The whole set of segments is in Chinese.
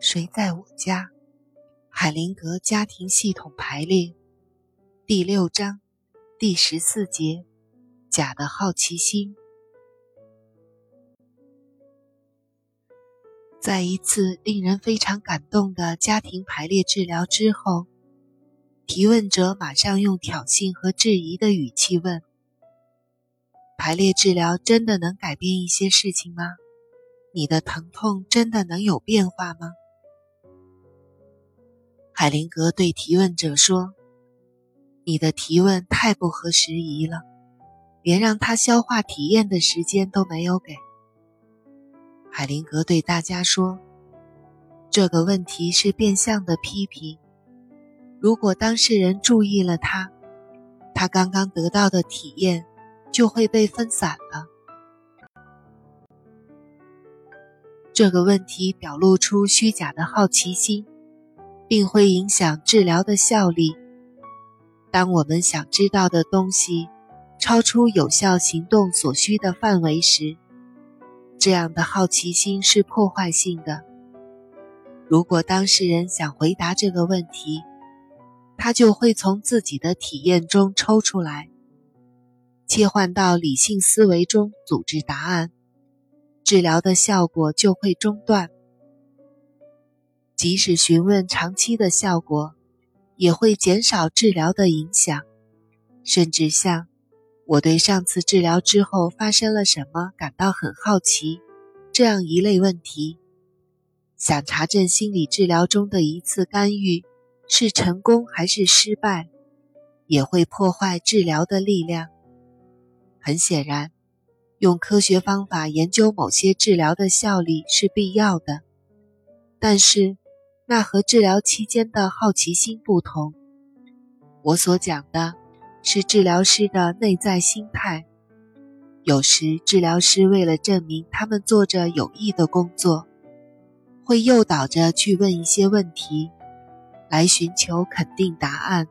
谁在我家？海灵格家庭系统排列第六章第十四节：假的好奇心。在一次令人非常感动的家庭排列治疗之后，提问者马上用挑衅和质疑的语气问：“排列治疗真的能改变一些事情吗？你的疼痛真的能有变化吗？”海灵格对提问者说：“你的提问太不合时宜了，连让他消化体验的时间都没有给。”海灵格对大家说：“这个问题是变相的批评。如果当事人注意了他，他刚刚得到的体验就会被分散了。这个问题表露出虚假的好奇心。”并会影响治疗的效力。当我们想知道的东西超出有效行动所需的范围时，这样的好奇心是破坏性的。如果当事人想回答这个问题，他就会从自己的体验中抽出来，切换到理性思维中组织答案，治疗的效果就会中断。即使询问长期的效果，也会减少治疗的影响，甚至像我对上次治疗之后发生了什么感到很好奇这样一类问题。想查证心理治疗中的一次干预是成功还是失败，也会破坏治疗的力量。很显然，用科学方法研究某些治疗的效力是必要的，但是。那和治疗期间的好奇心不同。我所讲的是治疗师的内在心态。有时，治疗师为了证明他们做着有益的工作，会诱导着去问一些问题，来寻求肯定答案。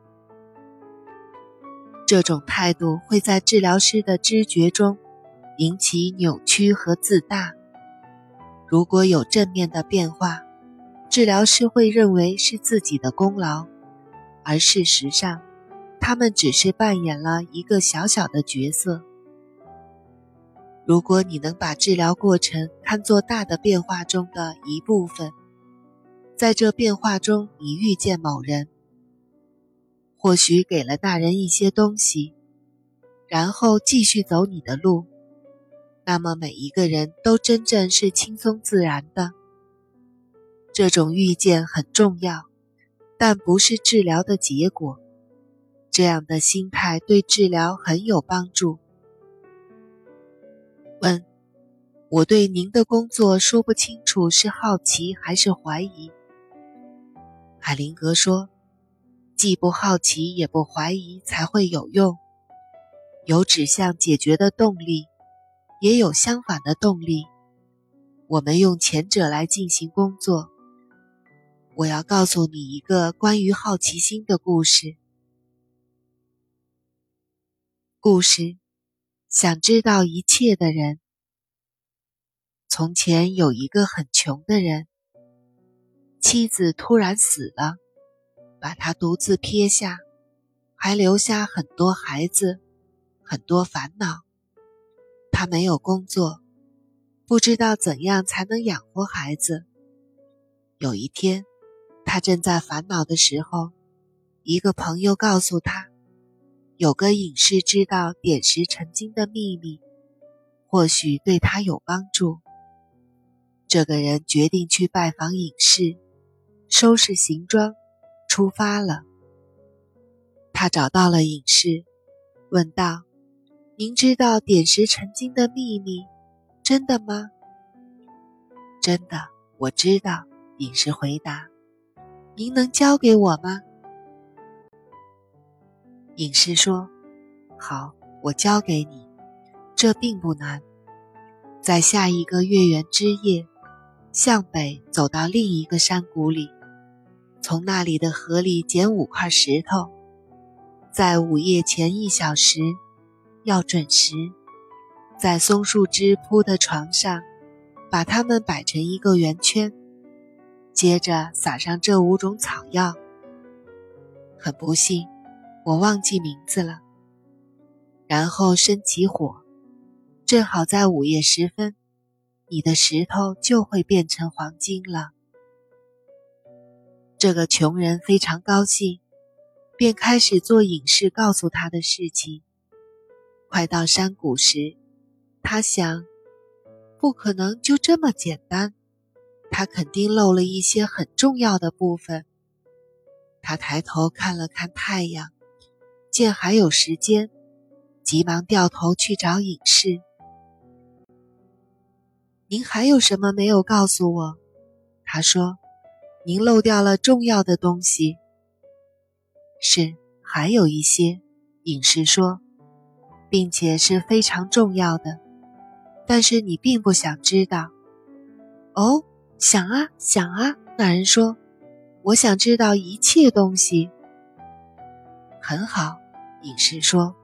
这种态度会在治疗师的知觉中引起扭曲和自大。如果有正面的变化，治疗师会认为是自己的功劳，而事实上，他们只是扮演了一个小小的角色。如果你能把治疗过程看作大的变化中的一部分，在这变化中你遇见某人，或许给了那人一些东西，然后继续走你的路，那么每一个人都真正是轻松自然的。这种遇见很重要，但不是治疗的结果。这样的心态对治疗很有帮助。问：我对您的工作说不清楚，是好奇还是怀疑？海灵格说：既不好奇也不怀疑才会有用。有指向解决的动力，也有相反的动力。我们用前者来进行工作。我要告诉你一个关于好奇心的故事。故事：想知道一切的人。从前有一个很穷的人，妻子突然死了，把他独自撇下，还留下很多孩子，很多烦恼。他没有工作，不知道怎样才能养活孩子。有一天。他正在烦恼的时候，一个朋友告诉他，有个隐士知道点石成金的秘密，或许对他有帮助。这个人决定去拜访隐士，收拾行装，出发了。他找到了隐士，问道：“您知道点石成金的秘密，真的吗？”“真的，我知道。”隐士回答。您能教给我吗？隐士说：“好，我教给你，这并不难。在下一个月圆之夜，向北走到另一个山谷里，从那里的河里捡五块石头，在午夜前一小时，要准时，在松树枝铺的床上，把它们摆成一个圆圈。”接着撒上这五种草药。很不幸，我忘记名字了。然后生起火，正好在午夜时分，你的石头就会变成黄金了。这个穷人非常高兴，便开始做隐士告诉他的事情。快到山谷时，他想，不可能就这么简单，他肯定漏了一些很重要的部分。他抬头看了看太阳，见还有时间，急忙掉头去找隐士。您还有什么没有告诉我？他说。您漏掉了重要的东西。是，还有一些，隐士说，并且是非常重要的，但是你并不想知道。哦，想啊想啊，那人说，我想知道一切东西。很好，隐士说，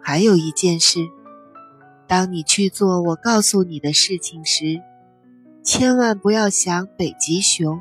还有一件事，当你去做我告诉你的事情时，千万不要想北极熊。